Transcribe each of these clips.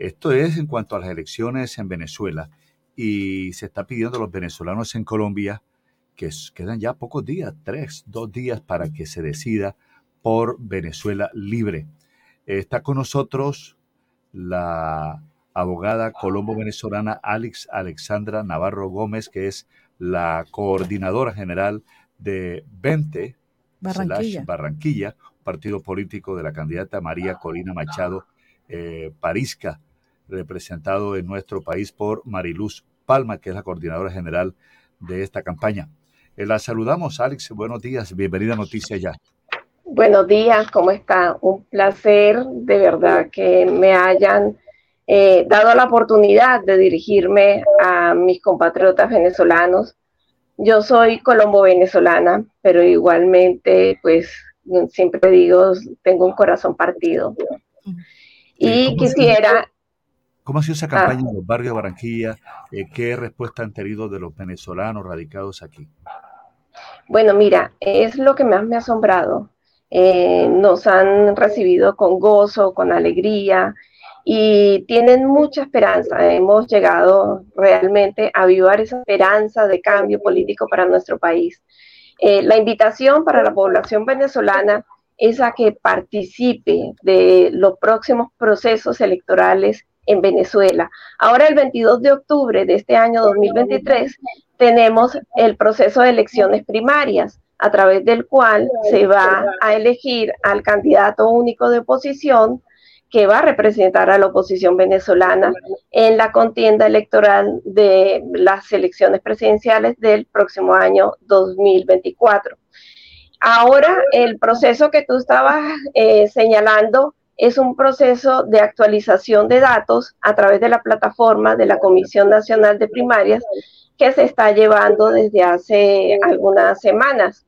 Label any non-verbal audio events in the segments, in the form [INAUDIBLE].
Esto es en cuanto a las elecciones en Venezuela y se está pidiendo a los venezolanos en Colombia que quedan ya pocos días, tres, dos días para que se decida por Venezuela libre. Está con nosotros la abogada colombo-venezolana Alex Alexandra Navarro Gómez, que es la coordinadora general de 20 Barranquilla. Barranquilla, partido político de la candidata María Corina Machado eh, Parisca, representado en nuestro país por Mariluz Palma, que es la coordinadora general de esta campaña. Eh, la saludamos, Alex. Buenos días. Bienvenida a Noticias Ya. Buenos días, ¿cómo está? Un placer de verdad que me hayan eh, dado la oportunidad de dirigirme a mis compatriotas venezolanos. Yo soy colombo-venezolana, pero igualmente, pues, siempre digo, tengo un corazón partido. Y quisiera... ¿Cómo ha sido esa campaña en los barrios de Barranquilla? Eh, ¿Qué respuesta han tenido de los venezolanos radicados aquí? Bueno, mira, es lo que más me ha asombrado. Eh, nos han recibido con gozo, con alegría y tienen mucha esperanza. Hemos llegado realmente a avivar esa esperanza de cambio político para nuestro país. Eh, la invitación para la población venezolana es a que participe de los próximos procesos electorales en Venezuela. Ahora el 22 de octubre de este año 2023 tenemos el proceso de elecciones primarias a través del cual se va a elegir al candidato único de oposición que va a representar a la oposición venezolana en la contienda electoral de las elecciones presidenciales del próximo año 2024. Ahora, el proceso que tú estabas eh, señalando es un proceso de actualización de datos a través de la plataforma de la Comisión Nacional de Primarias que se está llevando desde hace algunas semanas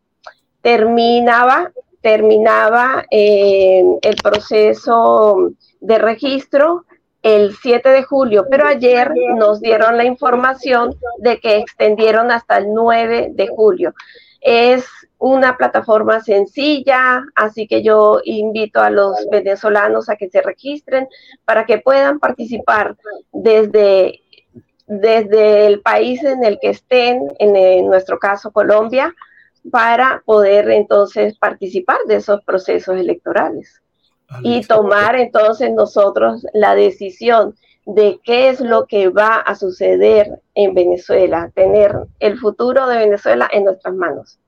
terminaba, terminaba eh, el proceso de registro el 7 de julio, pero ayer nos dieron la información de que extendieron hasta el 9 de julio. Es una plataforma sencilla, así que yo invito a los venezolanos a que se registren para que puedan participar desde, desde el país en el que estén, en nuestro caso Colombia, para poder entonces participar de esos procesos electorales y tomar entonces nosotros la decisión de qué es lo que va a suceder en Venezuela, tener el futuro de Venezuela en nuestras manos.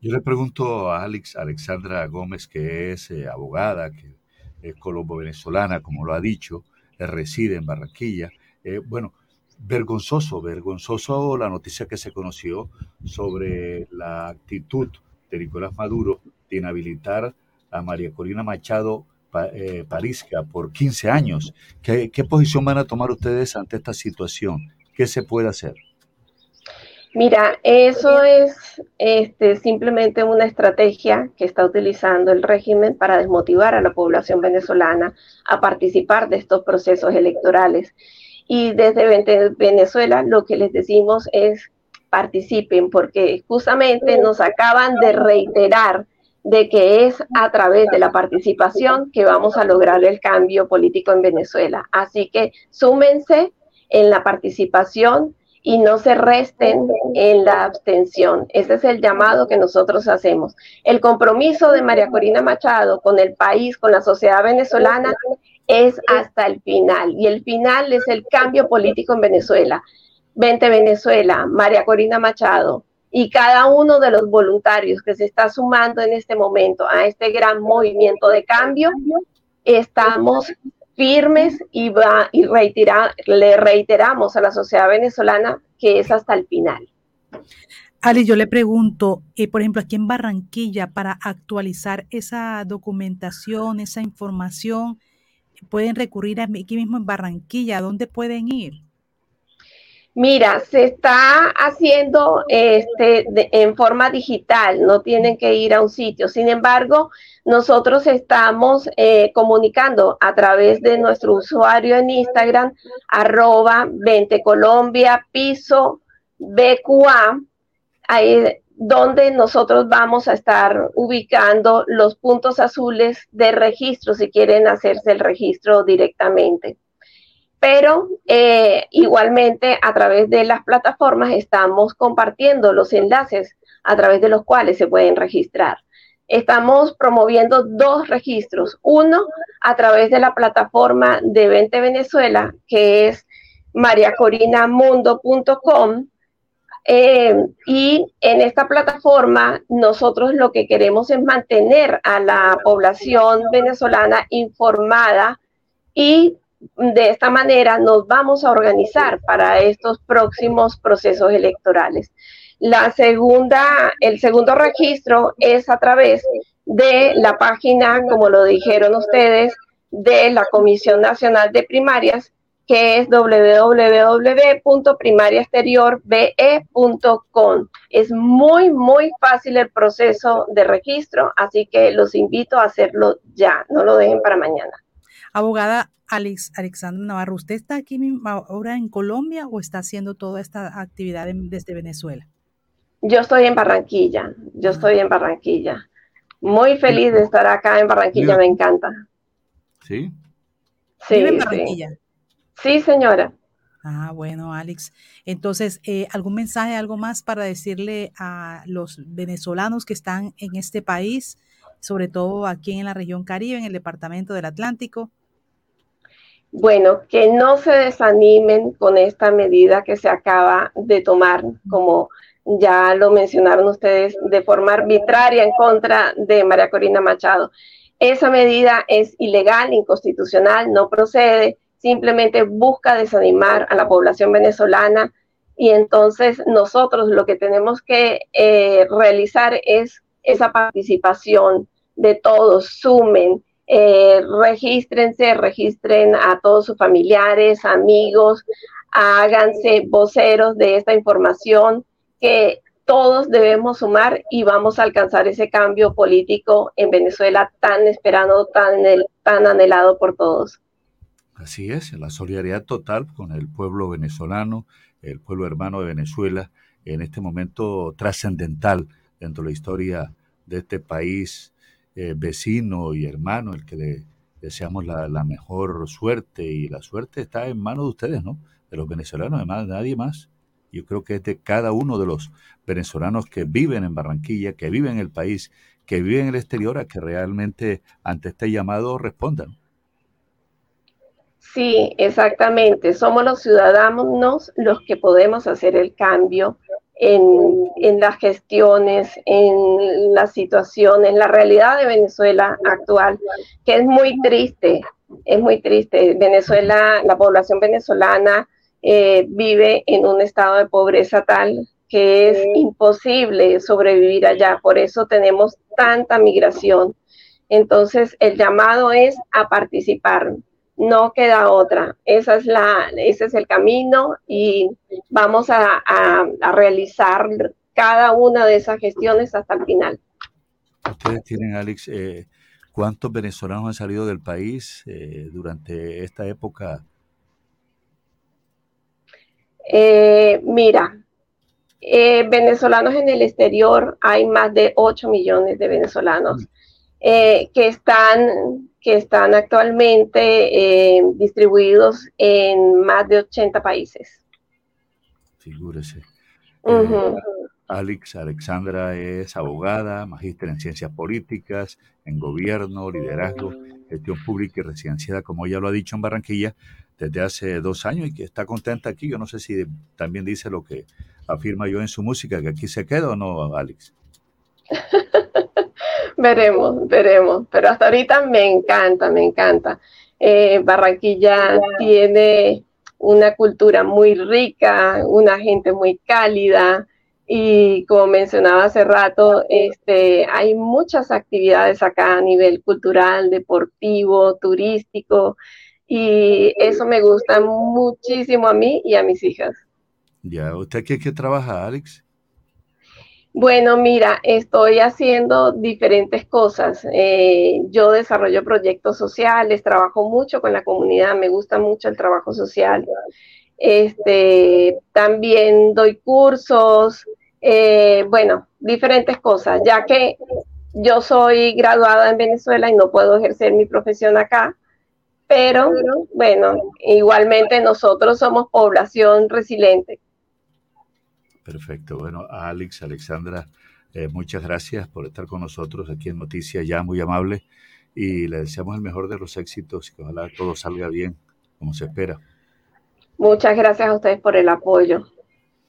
Yo le pregunto a Alex, Alexandra Gómez, que es eh, abogada, que es colombo-venezolana, como lo ha dicho, reside en Barranquilla. Eh, bueno, vergonzoso, vergonzoso la noticia que se conoció sobre la actitud de Nicolás Maduro de inhabilitar a María Corina Machado eh, Parisca por 15 años. ¿Qué, posición van a tomar ustedes ante esta situación? ¿Qué se puede hacer? Mira, eso es este, simplemente una estrategia que está utilizando el régimen para desmotivar a la población venezolana a participar de estos procesos electorales. Y desde Venezuela lo que les decimos es participen, porque justamente nos acaban de reiterar de que es a través de la participación que vamos a lograr el cambio político en Venezuela. Así que súmense en la participación y no se resten en la abstención. Ese es el llamado que nosotros hacemos. El compromiso de María Corina Machado con el país, con la sociedad venezolana, es hasta el final. Y el final es el cambio político en Venezuela. Vente Venezuela, María Corina Machado y cada uno de los voluntarios que se está sumando en este momento a este gran movimiento de cambio, estamos firmes y, va, y le reiteramos a la sociedad venezolana que es hasta el final. Ali, yo le pregunto, eh, por ejemplo, aquí en Barranquilla, para actualizar esa documentación, esa información, pueden recurrir aquí mismo en Barranquilla, ¿a dónde pueden ir? Mira, se está haciendo este, en forma digital, no tienen que ir a un sitio. Sin embargo, nosotros estamos eh, comunicando a través de nuestro usuario en Instagram, arroba 20 Colombia, piso BQA. Ahí, donde nosotros vamos a estar ubicando los puntos azules de registro si quieren hacerse el registro directamente. Pero eh, igualmente a través de las plataformas estamos compartiendo los enlaces a través de los cuales se pueden registrar. Estamos promoviendo dos registros, uno a través de la plataforma de Vente Venezuela, que es mariacorinamundo.com, eh, y en esta plataforma nosotros lo que queremos es mantener a la población venezolana informada y de esta manera nos vamos a organizar para estos próximos procesos electorales. La segunda, el segundo registro es a través de la página, como lo dijeron ustedes, de la Comisión Nacional de Primarias, que es www.primariaexteriorbe.com. Es muy, muy fácil el proceso de registro, así que los invito a hacerlo ya, no lo dejen para mañana. Abogada Alex, Alexandra Navarro, ¿usted está aquí ahora en Colombia o está haciendo toda esta actividad desde Venezuela? Yo estoy en Barranquilla, yo estoy en Barranquilla. Muy feliz de estar acá en Barranquilla, me encanta. ¿Sí? Sí, en Barranquilla? Sí, señora. Ah, bueno, Alex. Entonces, eh, ¿algún mensaje, algo más para decirle a los venezolanos que están en este país, sobre todo aquí en la región Caribe, en el departamento del Atlántico? Bueno, que no se desanimen con esta medida que se acaba de tomar, como ya lo mencionaron ustedes, de forma arbitraria en contra de María Corina Machado. Esa medida es ilegal, inconstitucional, no procede simplemente busca desanimar a la población venezolana y entonces nosotros lo que tenemos que eh, realizar es esa participación de todos, sumen, eh, regístrense, registren a todos sus familiares, amigos, háganse voceros de esta información que todos debemos sumar y vamos a alcanzar ese cambio político en Venezuela tan esperado, tan, tan anhelado por todos. Así es, la solidaridad total con el pueblo venezolano, el pueblo hermano de Venezuela, en este momento trascendental dentro de la historia de este país eh, vecino y hermano, el que le deseamos la, mejor suerte y la suerte está en manos de ustedes, ¿no? De los venezolanos, además de nadie más. Yo creo que es de cada uno de los venezolanos que viven en Barranquilla, que viven en el país, que viven en el exterior, a que realmente ante este llamado respondan. Sí, exactamente. Somos los ciudadanos los que podemos hacer el cambio en, las gestiones, en la situación, en la realidad de Venezuela actual, que es muy triste, es muy triste. Venezuela, la población venezolana eh, vive en un estado de pobreza tal que es imposible sobrevivir allá. Por eso tenemos tanta migración. Entonces, el llamado es a participar no queda otra. Esa es la, ese es el camino y vamos a, realizar cada una de esas gestiones hasta el final. Ustedes tienen, Alex, eh, ¿cuántos venezolanos han salido del país eh, durante esta época? Eh, mira, venezolanos en el exterior hay más de 8 millones de venezolanos mm. que están que están actualmente eh, distribuidos en más de 80 países. Figúrese. Eh, Alex Alexandra es abogada, magíster en ciencias políticas, en gobierno, liderazgo, gestión pública y residenciada, como ella lo ha dicho en Barranquilla, desde hace dos años y que está contenta aquí. Yo no sé si también dice lo que afirma yo en su música, que aquí se queda o no, Alex. [LAUGHS] veremos, veremos. Pero hasta ahorita me encanta, me encanta. Eh, Barranquilla tiene una cultura muy rica, una gente muy cálida y como mencionaba hace rato, este, hay muchas actividades acá a nivel cultural, deportivo, turístico y eso me gusta muchísimo a mí y a mis hijas. Ya, ¿usted qué, qué trabaja, Alex? Bueno, mira, estoy haciendo diferentes cosas. Eh, yo desarrollo proyectos sociales, trabajo mucho con la comunidad, me gusta mucho el trabajo social. Este, también doy cursos, eh, bueno, diferentes cosas, ya que yo soy graduada en Venezuela y no puedo ejercer mi profesión acá. pero bueno, igualmente nosotros somos población resiliente. Perfecto. Bueno, Alex, Alexandra, eh, muchas gracias por estar con nosotros aquí en Noticias Ya, muy amable. Y le deseamos el mejor de los éxitos y que ojalá todo salga bien, como se espera. Muchas gracias a ustedes por el apoyo.